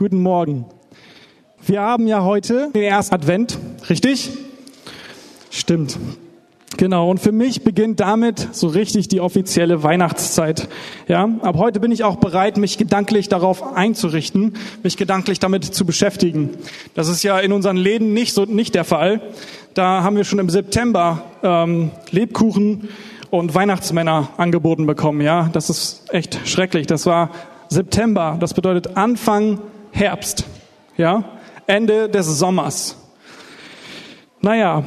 Guten Morgen. Wir haben ja heute den ersten Advent, richtig? Stimmt. Genau, und für mich beginnt damit so richtig die offizielle Weihnachtszeit. Ja, ab heute bin ich auch bereit, mich gedanklich darauf einzurichten, mich gedanklich damit zu beschäftigen. Das ist ja in unseren Läden nicht so nicht der Fall. Da haben wir schon im September ähm, Lebkuchen und Weihnachtsmänner angeboten bekommen. Ja, das ist echt schrecklich. Das war September. Das bedeutet Anfang Herbst. Ja, Ende des Sommers. Naja,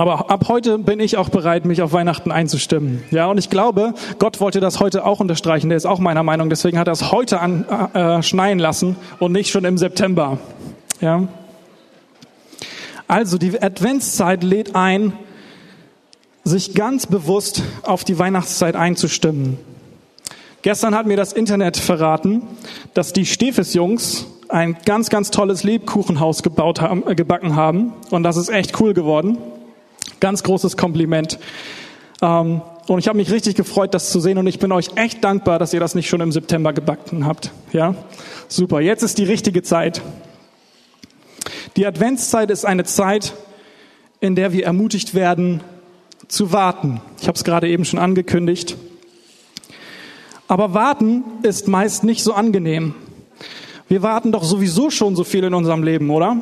aber ab heute bin ich auch bereit, mich auf Weihnachten einzustimmen. Ja, und ich glaube, Gott wollte das heute auch unterstreichen. Der ist auch meiner Meinung. Deswegen hat er es heute an, äh, schneien lassen und nicht schon im September. Ja. Also die Adventszeit lädt ein, sich ganz bewusst auf die Weihnachtszeit einzustimmen. Gestern hat mir das Internet verraten, dass die Stefes-Jungs ein ganz, ganz tolles Lebkuchenhaus gebaut haben, äh, gebacken haben. Und das ist echt cool geworden. Ganz großes Kompliment. Ähm, und ich habe mich richtig gefreut, das zu sehen. Und ich bin euch echt dankbar, dass ihr das nicht schon im September gebacken habt. Ja, super. Jetzt ist die richtige Zeit. Die Adventszeit ist eine Zeit, in der wir ermutigt werden, zu warten. Ich habe es gerade eben schon angekündigt. Aber warten ist meist nicht so angenehm. Wir warten doch sowieso schon so viel in unserem Leben, oder?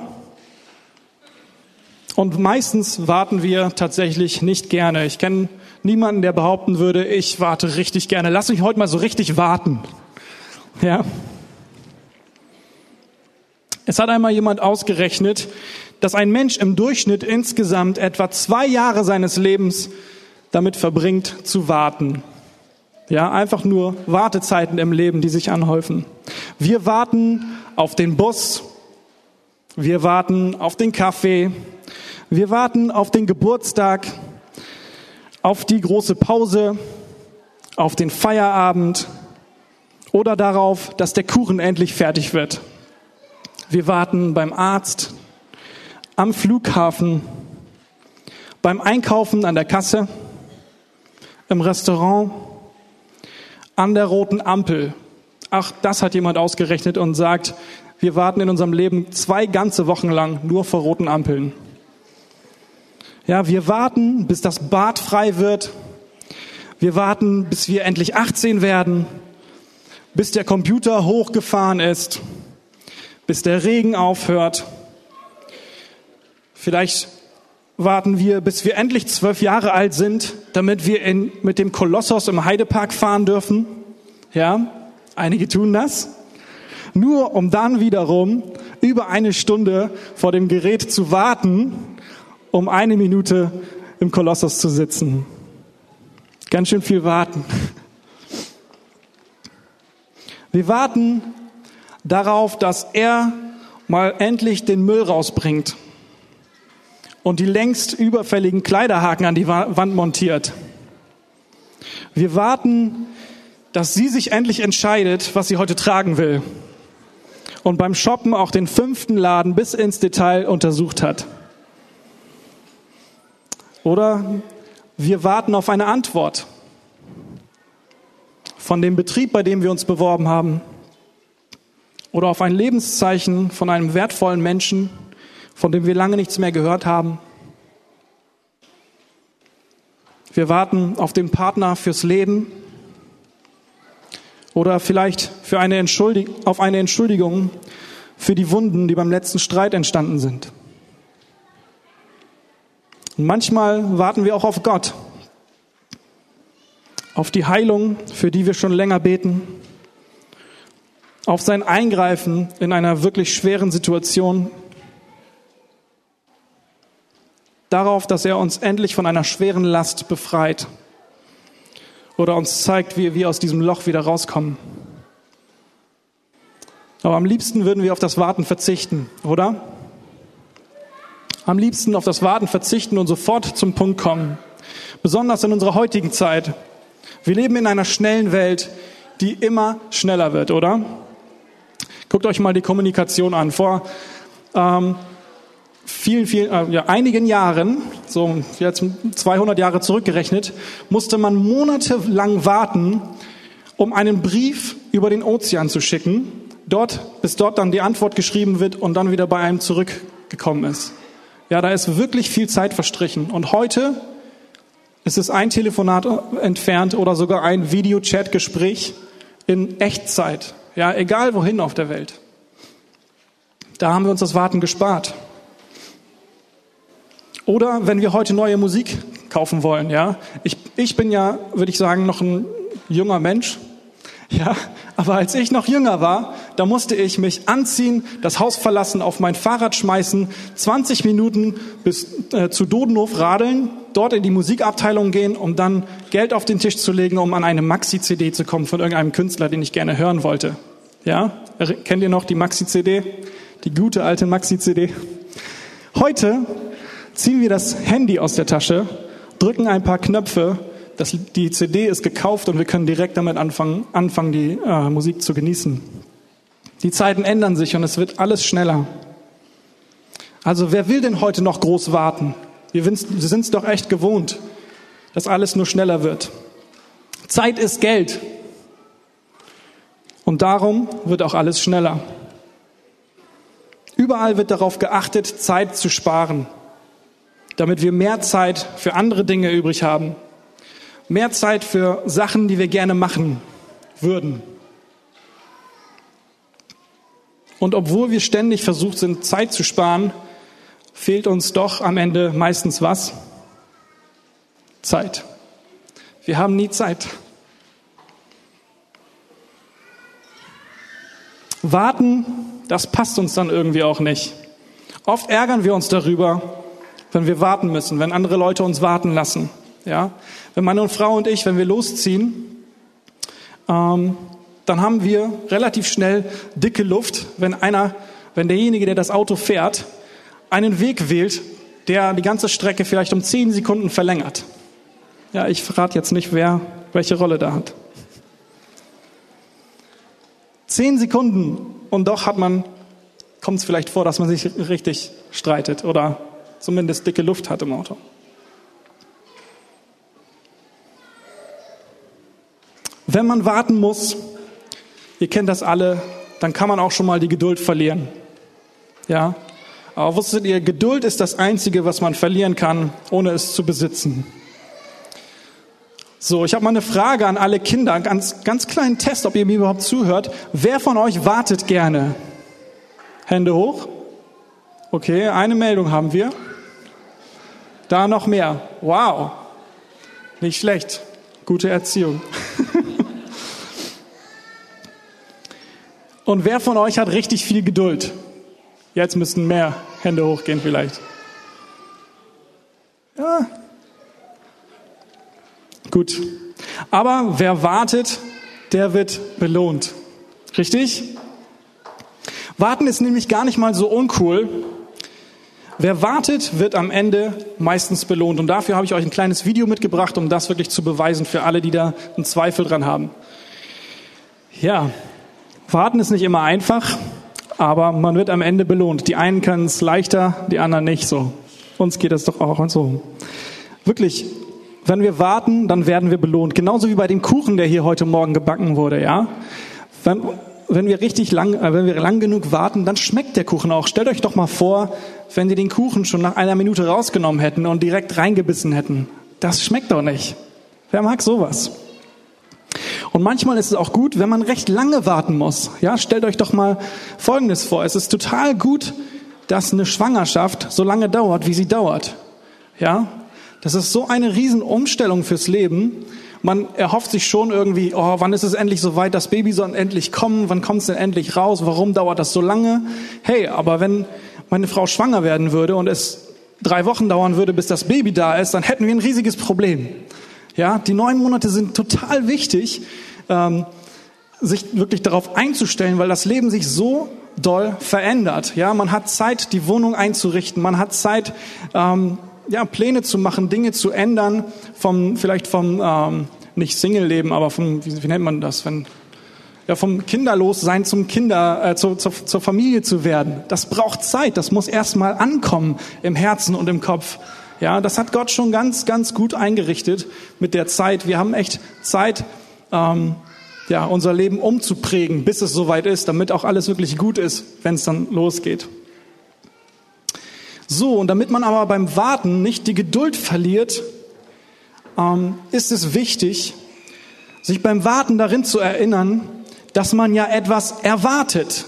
Und meistens warten wir tatsächlich nicht gerne. Ich kenne niemanden, der behaupten würde, ich warte richtig gerne. Lass mich heute mal so richtig warten. Ja. Es hat einmal jemand ausgerechnet, dass ein Mensch im Durchschnitt insgesamt etwa zwei Jahre seines Lebens damit verbringt, zu warten. Ja, einfach nur Wartezeiten im Leben, die sich anhäufen. Wir warten auf den Bus. Wir warten auf den Kaffee. Wir warten auf den Geburtstag, auf die große Pause, auf den Feierabend oder darauf, dass der Kuchen endlich fertig wird. Wir warten beim Arzt, am Flughafen, beim Einkaufen an der Kasse, im Restaurant, an der roten Ampel. Ach, das hat jemand ausgerechnet und sagt, wir warten in unserem Leben zwei ganze Wochen lang nur vor roten Ampeln. Ja, wir warten, bis das Bad frei wird. Wir warten, bis wir endlich 18 werden, bis der Computer hochgefahren ist, bis der Regen aufhört. Vielleicht warten wir, bis wir endlich zwölf Jahre alt sind, damit wir in, mit dem Kolossos im Heidepark fahren dürfen. Ja, einige tun das. Nur um dann wiederum über eine Stunde vor dem Gerät zu warten, um eine Minute im Kolossos zu sitzen. Ganz schön viel warten. Wir warten darauf, dass er mal endlich den Müll rausbringt und die längst überfälligen Kleiderhaken an die Wand montiert. Wir warten, dass sie sich endlich entscheidet, was sie heute tragen will und beim Shoppen auch den fünften Laden bis ins Detail untersucht hat. Oder wir warten auf eine Antwort von dem Betrieb, bei dem wir uns beworben haben. Oder auf ein Lebenszeichen von einem wertvollen Menschen, von dem wir lange nichts mehr gehört haben. Wir warten auf den Partner fürs Leben oder vielleicht für eine auf eine Entschuldigung für die Wunden, die beim letzten Streit entstanden sind. Und manchmal warten wir auch auf Gott, auf die Heilung, für die wir schon länger beten, auf sein Eingreifen in einer wirklich schweren Situation, darauf, dass er uns endlich von einer schweren Last befreit oder uns zeigt, wie wir aus diesem Loch wieder rauskommen. Aber am liebsten würden wir auf das Warten verzichten, oder? Am liebsten auf das Warten verzichten und sofort zum Punkt kommen. Besonders in unserer heutigen Zeit. Wir leben in einer schnellen Welt, die immer schneller wird, oder? Guckt euch mal die Kommunikation an. Vor ähm, vielen, vielen, äh, ja, einigen Jahren, so jetzt 200 Jahre zurückgerechnet, musste man monatelang warten, um einen Brief über den Ozean zu schicken, dort, bis dort dann die Antwort geschrieben wird und dann wieder bei einem zurückgekommen ist. Ja, da ist wirklich viel Zeit verstrichen. Und heute ist es ein Telefonat entfernt oder sogar ein Videochat-Gespräch in Echtzeit. Ja, egal wohin auf der Welt. Da haben wir uns das Warten gespart. Oder wenn wir heute neue Musik kaufen wollen, ja. Ich, ich bin ja, würde ich sagen, noch ein junger Mensch. Ja, aber als ich noch jünger war, da musste ich mich anziehen, das Haus verlassen, auf mein Fahrrad schmeißen, 20 Minuten bis äh, zu Dodenhof radeln, dort in die Musikabteilung gehen, um dann Geld auf den Tisch zu legen, um an eine Maxi-CD zu kommen von irgendeinem Künstler, den ich gerne hören wollte. Ja, kennt ihr noch die Maxi-CD? Die gute alte Maxi-CD? Heute ziehen wir das Handy aus der Tasche, drücken ein paar Knöpfe, das, die CD ist gekauft und wir können direkt damit anfangen, anfangen die äh, Musik zu genießen. Die Zeiten ändern sich und es wird alles schneller. Also wer will denn heute noch groß warten? Wir sind es doch echt gewohnt, dass alles nur schneller wird. Zeit ist Geld. Und darum wird auch alles schneller. Überall wird darauf geachtet, Zeit zu sparen damit wir mehr Zeit für andere Dinge übrig haben. Mehr Zeit für Sachen, die wir gerne machen würden. Und obwohl wir ständig versucht sind, Zeit zu sparen, fehlt uns doch am Ende meistens was? Zeit. Wir haben nie Zeit. Warten, das passt uns dann irgendwie auch nicht. Oft ärgern wir uns darüber, wenn wir warten müssen, wenn andere Leute uns warten lassen. Ja, wenn meine Frau und ich, wenn wir losziehen, ähm, dann haben wir relativ schnell dicke Luft, wenn einer, wenn derjenige, der das Auto fährt, einen Weg wählt, der die ganze Strecke vielleicht um zehn Sekunden verlängert. Ja, ich verrate jetzt nicht, wer welche Rolle da hat. Zehn Sekunden und doch hat man, kommt es vielleicht vor, dass man sich richtig streitet oder zumindest dicke Luft hat im Auto. Wenn man warten muss, ihr kennt das alle, dann kann man auch schon mal die Geduld verlieren. Ja, aber wusstet ihr, Geduld ist das Einzige, was man verlieren kann, ohne es zu besitzen. So, ich habe mal eine Frage an alle Kinder, ganz, ganz kleinen Test, ob ihr mir überhaupt zuhört. Wer von euch wartet gerne? Hände hoch. Okay, eine Meldung haben wir. Da noch mehr. Wow. Nicht schlecht. Gute Erziehung. Und wer von euch hat richtig viel Geduld? Jetzt müssten mehr Hände hochgehen vielleicht. Ja. Gut. Aber wer wartet, der wird belohnt. Richtig? Warten ist nämlich gar nicht mal so uncool, Wer wartet, wird am Ende meistens belohnt. Und dafür habe ich euch ein kleines Video mitgebracht, um das wirklich zu beweisen für alle, die da einen Zweifel dran haben. Ja, warten ist nicht immer einfach, aber man wird am Ende belohnt. Die einen können es leichter, die anderen nicht so. Uns geht es doch auch und so. Wirklich, wenn wir warten, dann werden wir belohnt. Genauso wie bei dem Kuchen, der hier heute Morgen gebacken wurde, ja. Wenn, wenn wir richtig lang, äh, wenn wir lang genug warten, dann schmeckt der Kuchen auch. Stellt euch doch mal vor, wenn die den Kuchen schon nach einer Minute rausgenommen hätten und direkt reingebissen hätten. Das schmeckt doch nicht. Wer mag sowas? Und manchmal ist es auch gut, wenn man recht lange warten muss. Ja, stellt euch doch mal Folgendes vor. Es ist total gut, dass eine Schwangerschaft so lange dauert, wie sie dauert. Ja, das ist so eine Riesenumstellung fürs Leben. Man erhofft sich schon irgendwie, oh, wann ist es endlich soweit, das Baby soll endlich kommen, wann kommt es denn endlich raus, warum dauert das so lange? Hey, aber wenn meine Frau schwanger werden würde und es drei Wochen dauern würde, bis das Baby da ist, dann hätten wir ein riesiges Problem. Ja, die neun Monate sind total wichtig, ähm, sich wirklich darauf einzustellen, weil das Leben sich so doll verändert. Ja, man hat Zeit, die Wohnung einzurichten, man hat Zeit, ähm, ja, Pläne zu machen, Dinge zu ändern, vom, vielleicht vom, ähm, nicht Single-Leben, aber vom, wie, wie nennt man das, wenn, ja, vom Kinderlossein zum Kinder, äh, zu, zu, zur Familie zu werden. Das braucht Zeit, das muss erstmal ankommen im Herzen und im Kopf. Ja, das hat Gott schon ganz, ganz gut eingerichtet mit der Zeit. Wir haben echt Zeit, ähm, ja, unser Leben umzuprägen, bis es soweit ist, damit auch alles wirklich gut ist, wenn es dann losgeht. So, und damit man aber beim Warten nicht die Geduld verliert, ähm, ist es wichtig, sich beim Warten darin zu erinnern, dass man ja etwas erwartet.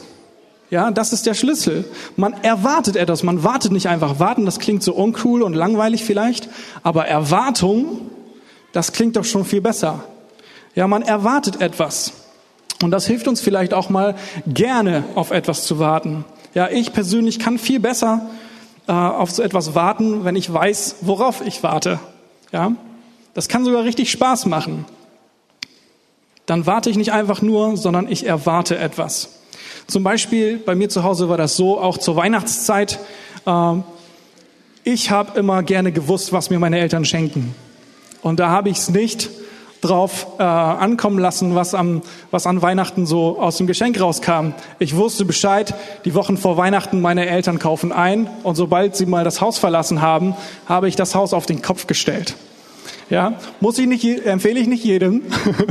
Ja, das ist der Schlüssel. Man erwartet etwas. Man wartet nicht einfach. Warten, das klingt so uncool und langweilig vielleicht. Aber Erwartung, das klingt doch schon viel besser. Ja, man erwartet etwas. Und das hilft uns vielleicht auch mal gerne auf etwas zu warten. Ja, ich persönlich kann viel besser äh, auf so etwas warten, wenn ich weiß, worauf ich warte. Ja, das kann sogar richtig Spaß machen. Dann warte ich nicht einfach nur, sondern ich erwarte etwas. Zum Beispiel bei mir zu Hause war das so, auch zur Weihnachtszeit. Äh, ich habe immer gerne gewusst, was mir meine Eltern schenken. Und da habe ich es nicht drauf äh, ankommen lassen, was, am, was an Weihnachten so aus dem Geschenk rauskam. Ich wusste Bescheid, die Wochen vor Weihnachten, meine Eltern kaufen ein und sobald sie mal das Haus verlassen haben, habe ich das Haus auf den Kopf gestellt. Ja, muss ich nicht, empfehle ich nicht jedem.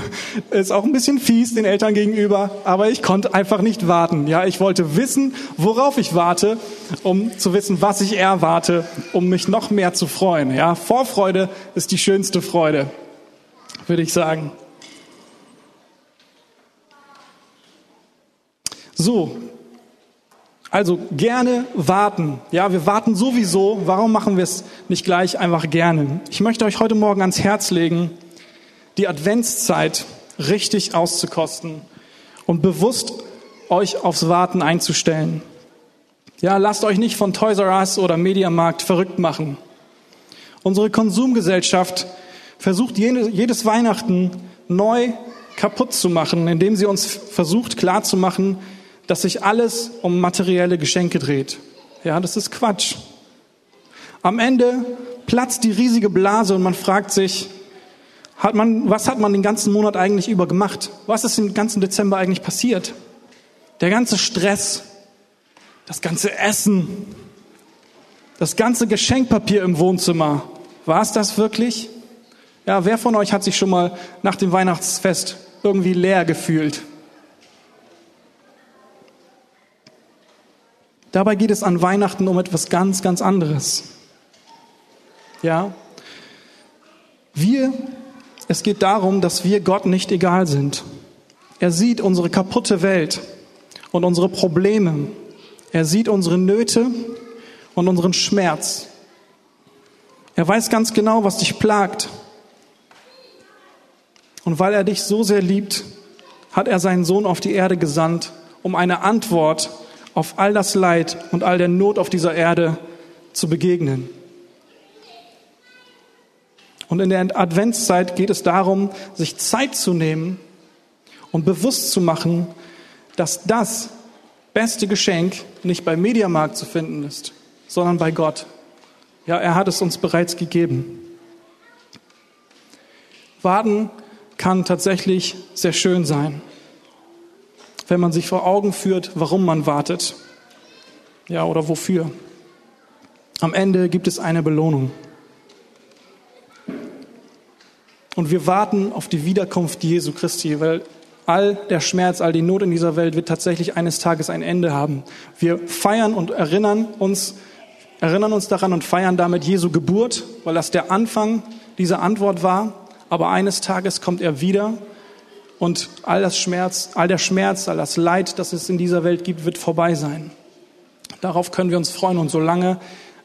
Ist auch ein bisschen fies den Eltern gegenüber, aber ich konnte einfach nicht warten. Ja, ich wollte wissen, worauf ich warte, um zu wissen, was ich erwarte, um mich noch mehr zu freuen. Ja, Vorfreude ist die schönste Freude würde ich sagen. So, also gerne warten. Ja, wir warten sowieso. Warum machen wir es nicht gleich einfach gerne? Ich möchte euch heute Morgen ans Herz legen, die Adventszeit richtig auszukosten und bewusst euch aufs Warten einzustellen. Ja, lasst euch nicht von Toys R Us oder Mediamarkt verrückt machen. Unsere Konsumgesellschaft versucht jedes Weihnachten neu kaputt zu machen, indem sie uns versucht klarzumachen, dass sich alles um materielle Geschenke dreht. Ja, das ist Quatsch. Am Ende platzt die riesige Blase und man fragt sich, hat man, was hat man den ganzen Monat eigentlich über gemacht? Was ist den ganzen Dezember eigentlich passiert? Der ganze Stress, das ganze Essen, das ganze Geschenkpapier im Wohnzimmer. War es das wirklich? Ja, wer von euch hat sich schon mal nach dem Weihnachtsfest irgendwie leer gefühlt? Dabei geht es an Weihnachten um etwas ganz, ganz anderes. Ja? Wir, es geht darum, dass wir Gott nicht egal sind. Er sieht unsere kaputte Welt und unsere Probleme. Er sieht unsere Nöte und unseren Schmerz. Er weiß ganz genau, was dich plagt. Und weil er dich so sehr liebt, hat er seinen Sohn auf die Erde gesandt, um eine Antwort auf all das Leid und all der Not auf dieser Erde zu begegnen. Und in der Adventszeit geht es darum, sich Zeit zu nehmen und bewusst zu machen, dass das beste Geschenk nicht beim Mediamarkt zu finden ist, sondern bei Gott. Ja, er hat es uns bereits gegeben. Warten kann tatsächlich sehr schön sein, wenn man sich vor Augen führt, warum man wartet. Ja, oder wofür. Am Ende gibt es eine Belohnung. Und wir warten auf die Wiederkunft Jesu Christi, weil all der Schmerz, all die Not in dieser Welt wird tatsächlich eines Tages ein Ende haben. Wir feiern und erinnern uns, erinnern uns daran und feiern damit Jesu Geburt, weil das der Anfang dieser Antwort war aber eines Tages kommt er wieder und all das Schmerz, all der Schmerz, all das Leid, das es in dieser Welt gibt, wird vorbei sein. Darauf können wir uns freuen und solange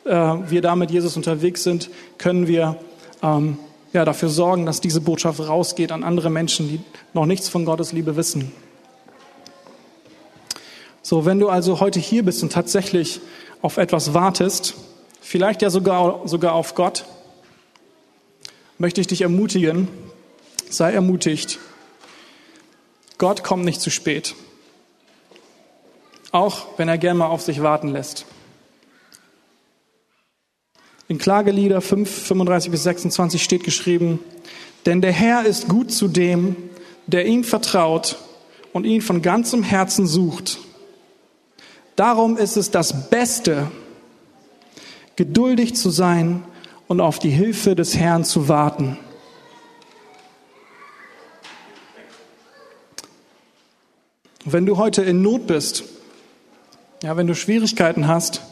äh, wir da mit Jesus unterwegs sind, können wir ähm, ja, dafür sorgen, dass diese Botschaft rausgeht an andere Menschen, die noch nichts von Gottes Liebe wissen. So, wenn du also heute hier bist und tatsächlich auf etwas wartest, vielleicht ja sogar, sogar auf Gott, möchte ich dich ermutigen, sei ermutigt. Gott kommt nicht zu spät. Auch wenn er gern mal auf sich warten lässt. In Klagelieder 5, 35 bis 26 steht geschrieben, denn der Herr ist gut zu dem, der ihm vertraut und ihn von ganzem Herzen sucht. Darum ist es das Beste, geduldig zu sein und auf die Hilfe des Herrn zu warten. Wenn du heute in Not bist, ja, wenn du Schwierigkeiten hast,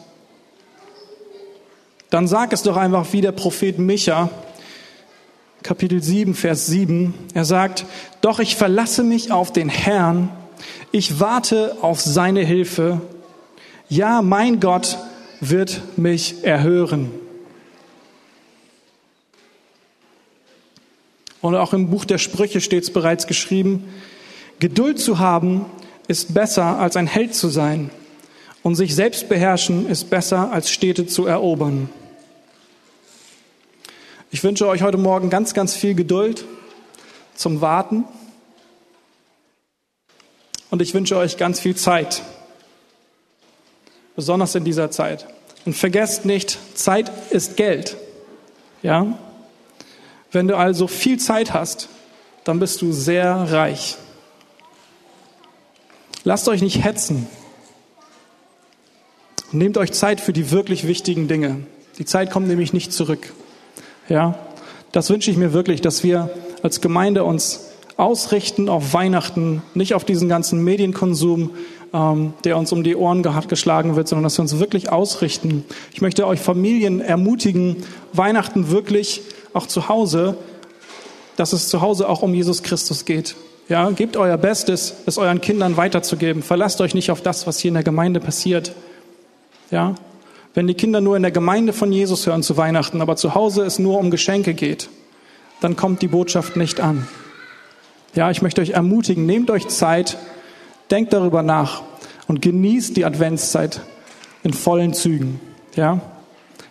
dann sag es doch einfach wie der Prophet Micha, Kapitel 7, Vers 7. Er sagt, doch ich verlasse mich auf den Herrn, ich warte auf seine Hilfe. Ja, mein Gott wird mich erhören. Und auch im Buch der Sprüche steht es bereits geschrieben, Geduld zu haben ist besser als ein Held zu sein und sich selbst beherrschen ist besser als Städte zu erobern. Ich wünsche euch heute Morgen ganz, ganz viel Geduld zum Warten und ich wünsche euch ganz viel Zeit, besonders in dieser Zeit. Und vergesst nicht, Zeit ist Geld. Ja? Wenn du also viel Zeit hast, dann bist du sehr reich. Lasst euch nicht hetzen. Nehmt euch Zeit für die wirklich wichtigen Dinge. Die Zeit kommt nämlich nicht zurück. Ja, das wünsche ich mir wirklich, dass wir als Gemeinde uns ausrichten auf Weihnachten, nicht auf diesen ganzen Medienkonsum, ähm, der uns um die Ohren geschlagen wird, sondern dass wir uns wirklich ausrichten. Ich möchte euch Familien ermutigen, Weihnachten wirklich auch zu Hause, dass es zu Hause auch um Jesus Christus geht. Ja, gebt euer Bestes, es euren Kindern weiterzugeben. Verlasst euch nicht auf das, was hier in der Gemeinde passiert. Ja, wenn die Kinder nur in der Gemeinde von Jesus hören zu Weihnachten, aber zu Hause es nur um Geschenke geht, dann kommt die Botschaft nicht an. Ja, ich möchte euch ermutigen, nehmt euch Zeit, denkt darüber nach und genießt die Adventszeit in vollen Zügen. Ja,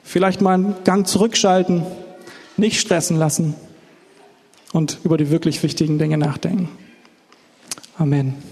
vielleicht mal einen Gang zurückschalten, nicht stressen lassen und über die wirklich wichtigen Dinge nachdenken. Amen.